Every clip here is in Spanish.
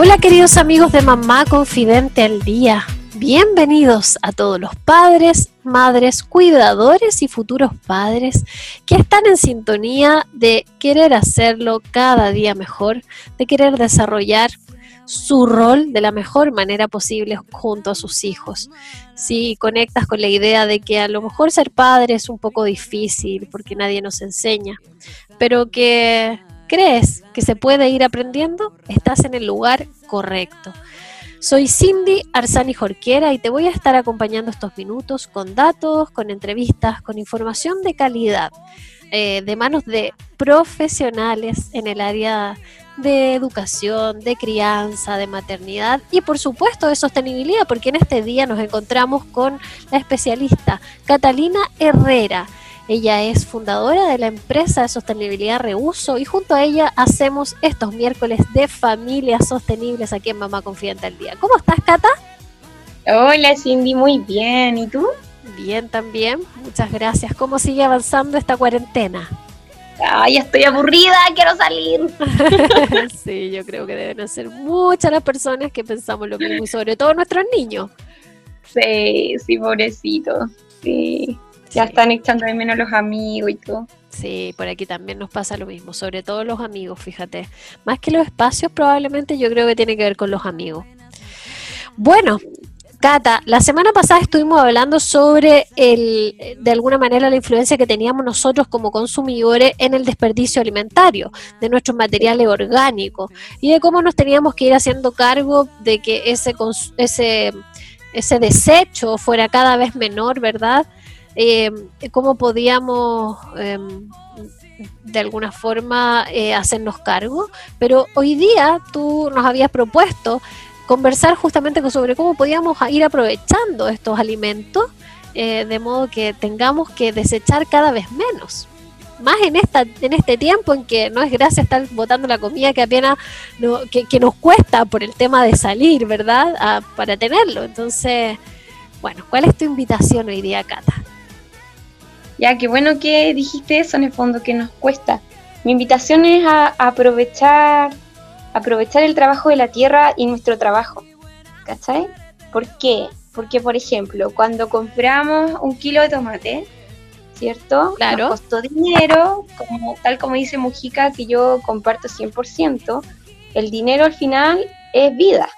Hola queridos amigos de Mamá Confidente al Día. Bienvenidos a todos los padres, madres, cuidadores y futuros padres que están en sintonía de querer hacerlo cada día mejor, de querer desarrollar su rol de la mejor manera posible junto a sus hijos. Si conectas con la idea de que a lo mejor ser padre es un poco difícil porque nadie nos enseña, pero que crees que se puede ir aprendiendo, estás en el lugar correcto. Soy Cindy Arzani Jorquera y te voy a estar acompañando estos minutos con datos, con entrevistas, con información de calidad, eh, de manos de profesionales en el área de educación, de crianza, de maternidad y por supuesto de sostenibilidad, porque en este día nos encontramos con la especialista Catalina Herrera. Ella es fundadora de la empresa de sostenibilidad Reuso y junto a ella hacemos estos miércoles de familias sostenibles aquí en Mamá Confidente al Día. ¿Cómo estás, Cata? Hola, Cindy, muy bien. ¿Y tú? Bien, también. Muchas gracias. ¿Cómo sigue avanzando esta cuarentena? Ay, estoy aburrida, quiero salir. sí, yo creo que deben ser muchas las personas que pensamos lo mismo, y sobre todo nuestros niños. Sí, sí, pobrecito. Sí. Ya están echando de menos los amigos y todo. Sí, por aquí también nos pasa lo mismo, sobre todo los amigos, fíjate. Más que los espacios, probablemente yo creo que tiene que ver con los amigos. Bueno, Cata, la semana pasada estuvimos hablando sobre el, de alguna manera la influencia que teníamos nosotros como consumidores en el desperdicio alimentario de nuestros materiales orgánicos y de cómo nos teníamos que ir haciendo cargo de que ese, ese, ese desecho fuera cada vez menor, ¿verdad? Eh, cómo podíamos em, de alguna forma eh, hacernos cargo, pero hoy día tú nos habías propuesto conversar justamente sobre cómo podíamos ir aprovechando estos alimentos eh, de modo que tengamos que desechar cada vez menos. Más en, esta, en este tiempo en que no es gracia estar botando la comida que apenas que, nos cuesta por el tema de salir, ¿verdad? para tenerlo. Entonces, bueno, ¿cuál es tu invitación hoy día, Cata? Ya, qué bueno que dijiste eso en el fondo, que nos cuesta. Mi invitación es a, aprovechar, aprovechar el trabajo de la tierra y nuestro trabajo. ¿Cachai? ¿Por qué? Porque, por ejemplo, cuando compramos un kilo de tomate, ¿cierto? Claro. Nos costó dinero, como, tal como dice Mujica, que yo comparto 100%, el dinero al final es vida,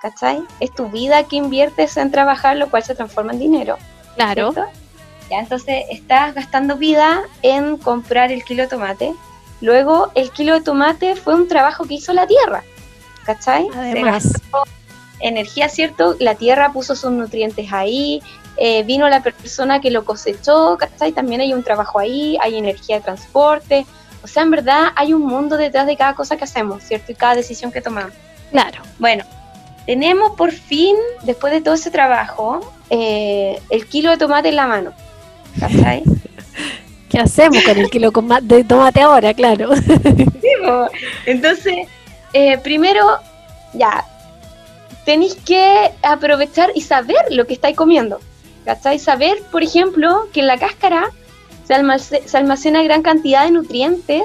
¿cachai? Es tu vida que inviertes en trabajar, lo cual se transforma en dinero. Claro. ¿Ya? Entonces estás gastando vida en comprar el kilo de tomate. Luego el kilo de tomate fue un trabajo que hizo la tierra, ¿cachai? Además. energía, ¿cierto? La tierra puso sus nutrientes ahí, eh, vino la persona que lo cosechó, ¿cachai? También hay un trabajo ahí, hay energía de transporte. O sea, en verdad hay un mundo detrás de cada cosa que hacemos, ¿cierto? Y cada decisión que tomamos. Claro. Bueno, tenemos por fin, después de todo ese trabajo, eh, el kilo de tomate en la mano. ¿Cachai? ¿Qué hacemos con el kilo de tomate ahora, claro? entonces, eh, primero, ya, tenéis que aprovechar y saber lo que estáis comiendo, ¿cachai? Saber, por ejemplo, que en la cáscara se, se almacena gran cantidad de nutrientes,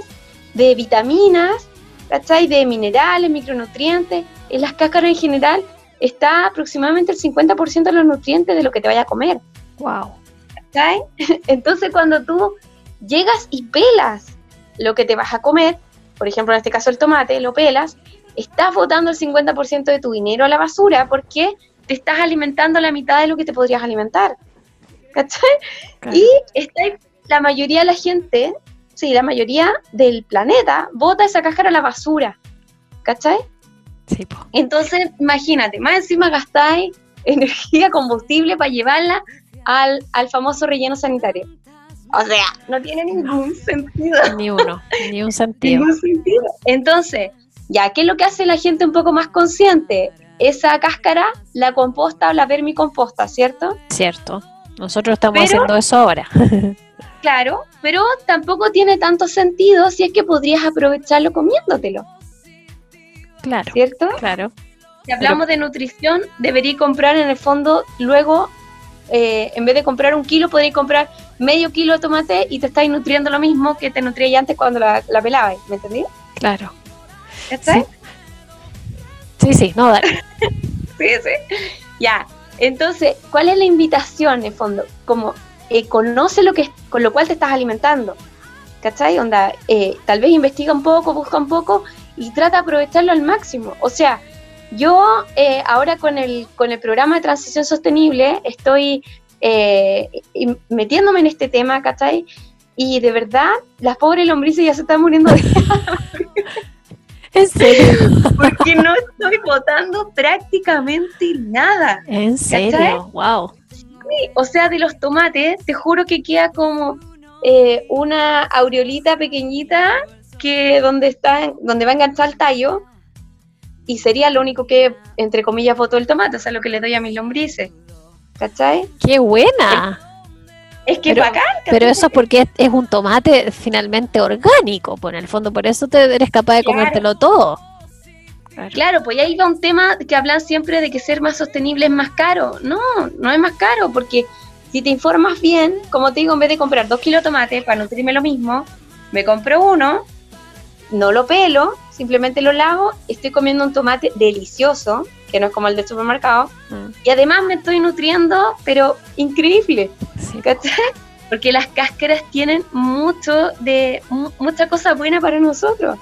de vitaminas, ¿cachai? De minerales, micronutrientes. En las cáscaras en general está aproximadamente el 50% de los nutrientes de lo que te vaya a comer. Wow. Entonces cuando tú llegas y pelas lo que te vas a comer, por ejemplo en este caso el tomate, lo pelas, estás botando el 50% de tu dinero a la basura porque te estás alimentando la mitad de lo que te podrías alimentar. ¿Cachai? Y está, la mayoría de la gente, sí, la mayoría del planeta bota esa cáscara a la basura. ¿Cachai? Sí, Entonces, imagínate, más encima gastáis energía, combustible para llevarla al, al famoso relleno sanitario. O sea, no tiene ningún sentido. Ni uno, ni un sentido. Ningún sentido. Entonces, ya, ¿qué es lo que hace la gente un poco más consciente? esa cáscara la composta o la vermicomposta, ¿cierto? Cierto. Nosotros estamos Pero- haciendo eso ahora. Claro, pero tampoco tiene tanto sentido si es que podrías aprovecharlo comiéndotelo, claro, ¿cierto? claro. Si hablamos de nutrición, debería comprar en el fondo luego, eh, en vez de comprar un kilo, podrías comprar medio kilo de tomate y te estáis nutriendo lo mismo que te nutría antes cuando la, la pelabas, ¿me entendí? Claro. ¿Cachai? Sí, sí, no, dale. Sí, sí. Ya, entonces, ¿cuál es la invitación en fondo? Como eh, conoce lo que con lo cual te estás alimentando. ¿Cachai? Onda, eh, tal vez investiga un poco, busca un poco y trata de aprovecharlo al máximo. O sea, yo eh, ahora con el, con el programa de transición sostenible estoy eh, metiéndome en este tema, ¿cachai? Y de verdad, las pobres lombrices ya se están muriendo de ¿En serio? porque no estoy botando prácticamente nada. ¿En serio? Wow. O sea, de los tomates, te juro que queda como eh, una aureolita pequeñita que donde está, donde va a enganchar el tallo y sería lo único que, entre comillas, botó el tomate, o sea, lo que le doy a mis lombrices. ¿Cachai? ¡Qué buena! Es que Pero- bacán. ¿cachai? Pero eso es porque es, es un tomate finalmente orgánico, por en el fondo, por eso te eres capaz de Claro. comértelo todo. Claro, pues ahí va un tema que hablan siempre de que ser más sostenible es más caro. No, no es más caro, porque si te informas bien, como te digo, en vez de comprar dos kilos de tomate para nutrirme lo mismo, me compro uno, no lo pelo, simplemente lo lavo, estoy comiendo un tomate delicioso, que no es como el del supermercado, Mm, y además me estoy nutriendo, pero increíble, sí. ¿cachai? Porque las cáscaras tienen mucho de mu- mucha cosa buena para nosotros.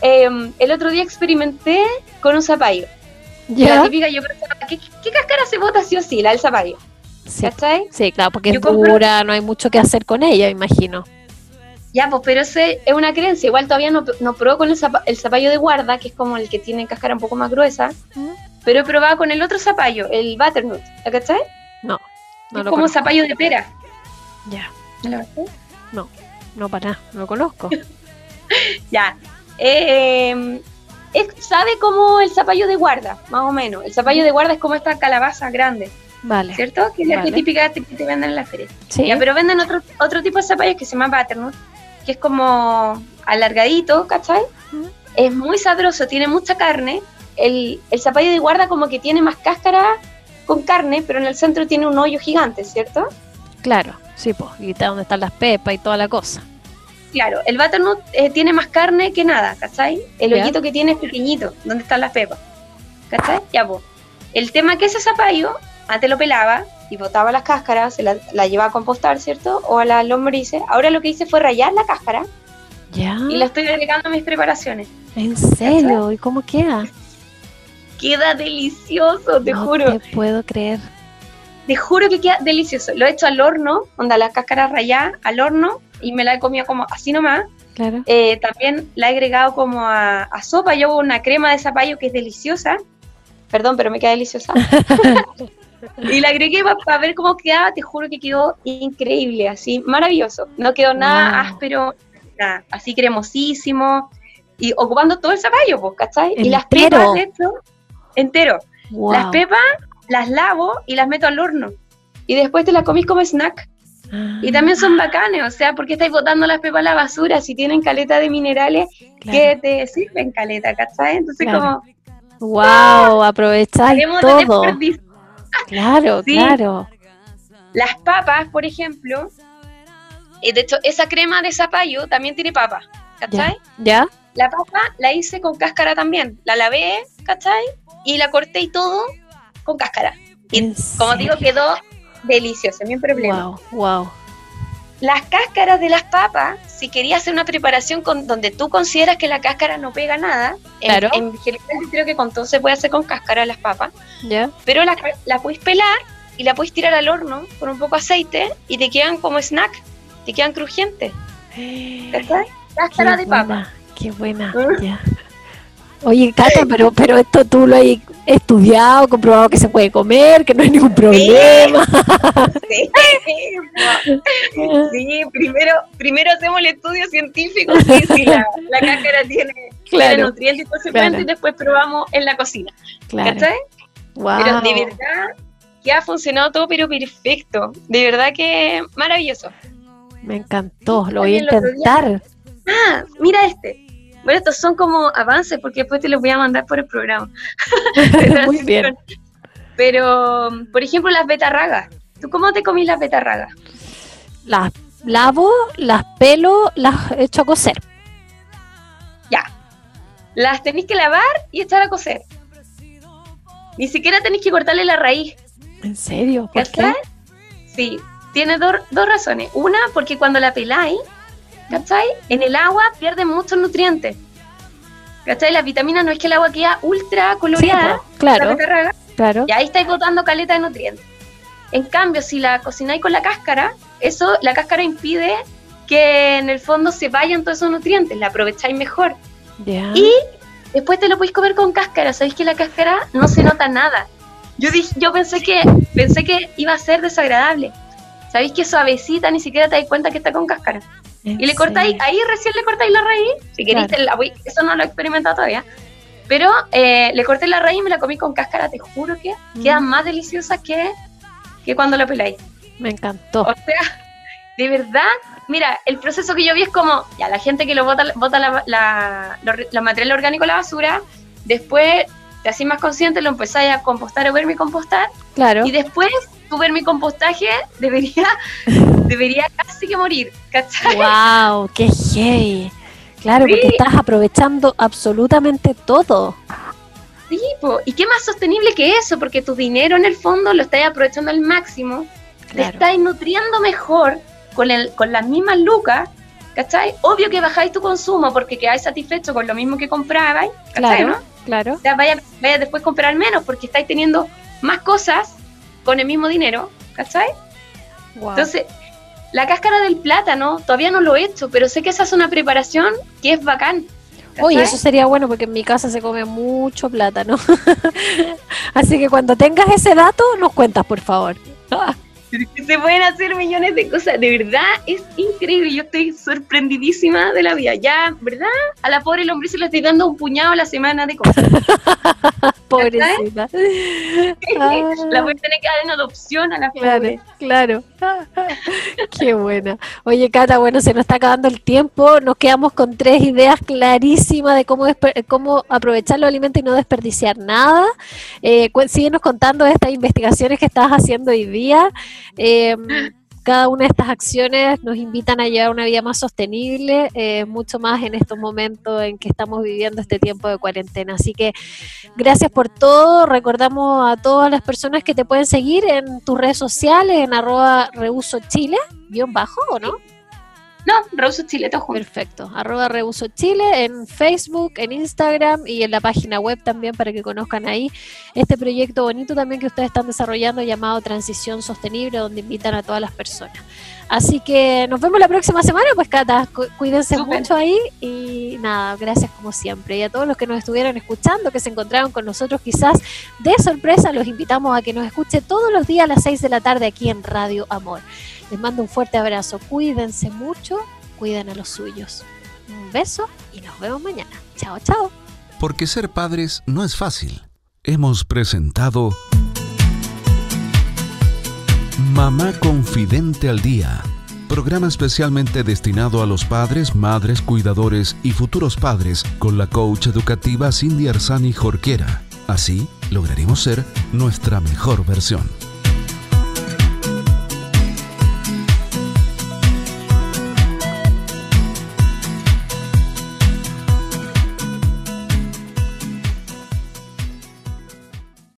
Em, el otro día experimenté con un zapallo. La ¿Ya? típica, yo pensaba, ¿qué, qué cáscara se bota sí o sí? La del zapallo, Sí, ¿cachai? sí, claro, porque Yo es compro- dura, no hay mucho que hacer con ella, imagino. Ya, pues, pero ese es una creencia. Igual todavía no, no probé con el, zapa- el zapallo de guarda, que es como el que tiene cáscara un poco más gruesa, Mm. pero he probado con el otro zapallo, el butternut, ¿la cachai? No, no es lo como conozco. zapallo de pera. Ya, ¿Me lo cachai? no para nada, no lo conozco. Ya. Eh, es- sabe como el zapallo de guarda, más o menos. El zapallo de guarda es como esta calabaza grande, Vale. ¿cierto? Que es la que típica que te venden en la feria. Sí. Ya, pero venden otro, otro tipo de zapallos que se llama butternut, que es como alargadito, ¿cachai? Es muy sabroso, tiene mucha carne. El, el zapallo de guarda como que tiene más cáscara con carne, pero en el centro tiene un hoyo gigante, ¿cierto? Claro, sí, pues, y está donde están las pepas y toda la cosa. Claro, el butternut eh, tiene más carne que nada, ¿cachai? El hoyito que tiene es pequeñito, donde están las pepas, ¿cachai? Ya, pues. El tema es que ese zapallo, antes lo pelaba y botaba las cáscaras, se la, la llevaba a compostar, ¿cierto? O a las lombrices. Ahora lo que hice fue rayar la cáscara Ya. y la estoy agregando a mis preparaciones. ¿En serio? ¿Y cómo queda? Queda delicioso, te no juro. te puedo creer. Te juro que queda delicioso. Lo he hecho al horno, onda la cáscara rayada al horno y me la he comido como así nomás. Claro. Eh, también la he agregado como a, a sopa. Yo hago una crema de zapallo que es deliciosa. Perdón, pero me queda deliciosa. y la agregué para ver cómo quedaba. Te juro que quedó increíble, así, maravilloso. No quedó nada Wow. áspero, nada. Así cremosísimo. Y ocupando todo el zapallo, pues, ¿cachai? Y las Entero. pepas, de hecho, entero. Wow. Las pepas las lavo y las meto al horno. Y después te las comís como snack. Y también son bacanes, o sea, porque estáis botando las pepas a la basura si tienen caleta de minerales Claro. que te sirven caleta, ¿cachai? Entonces Claro. como, Wow, de todo. Claro, Sí. claro. Las papas, por ejemplo, eh, de hecho, esa crema de zapallo también tiene papa, ¿cachai? ¿Ya? La papa la hice con cáscara también, la lavé, ¿cachai? Y la corté y todo con cáscara. Y ¿En como digo, quedó delicioso, sin problema. Wow, wow. Las cáscaras de las papas, si querías hacer una preparación con, donde tú consideras que la cáscara no pega nada, en- Claro. en, general yo creo que con todo se puede hacer con cáscara las papas, ¿Ya? pero la, la puedes pelar y la puedes tirar al horno con un poco de aceite y te quedan como snack, te quedan crujientes, ¿cachai? Cáscara de papa. buena, Qué buena. ¿Mm? ya. Oye, Cata, pero, pero esto tú lo has estudiado, comprobado que se puede comer, que no hay ningún problema. Sí, sí, primero, primero hacemos el estudio científico, sí, si la, la cáscara tiene claro. nutrientes y y después probamos en la cocina. Claro. ¿Cachai? Pero de verdad que ha funcionado todo, pero perfecto. De verdad que maravilloso. Me encantó, lo voy a intentar. Ah, mira este. Bueno, estos son como avances porque después te los voy a mandar por el programa. Muy bien. Pero, por ejemplo, las betarragas. ¿Tú cómo te comís las betarragas? Las lavo, las pelo, las echo a cocer. Ya. Las tenéis que lavar y echar a cocer. Ni siquiera tenéis que cortarle la raíz. ¿En serio? ¿Por qué? Sí, tiene dos razones. Una, porque cuando la peláis, ¿cachai? En el agua pierde muchos nutrientes. ¿Cachai? Las vitaminas no es que el agua queda ultra coloreada. claro. claro. Y ahí estáis botando caleta de nutrientes. En cambio, si la cocináis con la cáscara, eso, la cáscara impide que en el fondo se vayan todos esos nutrientes, la aprovecháis mejor. Y después te lo podéis comer con cáscara, sabéis que la cáscara no se nota nada. Yo dije, yo pensé que pensé que iba a ser desagradable. Sabéis que suavecita, ni siquiera te das cuenta que está con cáscara. Y le cortáis, ahí recién le cortáis la raíz, si queréis, eso no lo he experimentado todavía. Pero eh, le corté la raíz y me la comí con cáscara, te juro que mm. quedan más deliciosas que, que cuando la peláis. Me encantó. O sea, de verdad, mira, el proceso que yo vi es como, ya, la gente que lo bota, bota la, la, material orgánico a la basura, después te haces más consciente, lo empezáis a compostar o vermicompostar. Claro. Y después tu vermicompostaje debería, debería casi que morir, ¿cachai? ¡Wow! ¡Qué gay! Claro, porque estás aprovechando absolutamente todo. Sí, ¿y qué más sostenible que eso? Porque tu dinero en el fondo lo estás aprovechando al máximo, te estás nutriendo mejor con, el, con las mismas lucas, ¿cachai? Obvio que bajáis tu consumo porque quedáis satisfechos con lo mismo que comprabais, ¿cachai? Claro, claro. vaya, vaya después a comprar menos porque estáis teniendo más cosas con el mismo dinero, ¿cachai? Entonces, la cáscara del plátano todavía no lo he hecho, pero sé que esa es una preparación que es bacán. Oye, eso sería bueno porque en mi casa se come mucho plátano. Así que cuando tengas ese dato, nos cuentas, por favor. se pueden hacer millones de cosas. De verdad, es increíble. Yo estoy sorprendidísima de la vida. Ya, ¿verdad? A la pobre lombriz le estoy dando un puñado a la semana de cosas. Pobrecita. la voy a tener que dar en adopción a la Claro, claro. Qué buena. Oye, Cata, bueno, se nos está acabando el tiempo. Nos quedamos con tres ideas clarísimas de cómo, cómo aprovechar los alimentos y no desperdiciar nada. Eh, síguenos contando estas investigaciones que estás haciendo hoy día. Eh, cada una de estas acciones nos invitan a llevar una vida más sostenible, eh, mucho más en estos momentos en que estamos viviendo este tiempo de cuarentena. Así que gracias por todo. Recordamos a todas las personas que te pueden seguir en tus redes sociales, en arroba reuso chile, guion bajo, ¿o no? No, Reuso Chile, todo Perfecto. Arroba Reuso Chile en Facebook, en Instagram y en la página web también para que conozcan ahí este proyecto bonito también que ustedes están desarrollando llamado Transición Sostenible, donde invitan a todas las personas. Así que nos vemos la próxima semana, pues Cata, cuídense mucho ahí y nada, gracias como siempre. Y a todos los que nos estuvieron escuchando, que se encontraron con nosotros quizás de sorpresa, los invitamos a que nos escuche todos los días a las 6 de la tarde aquí en Radio Amor. Les mando un fuerte abrazo. Cuídense mucho, cuiden a los suyos. Un beso y nos vemos mañana. Chao, chao. Porque ser padres no es fácil. Hemos presentado Mamá Confidente al Día. Programa especialmente destinado a los padres, madres, cuidadores y futuros padres con la coach educativa Cindy Arzani Jorquera. Así lograremos ser nuestra mejor versión.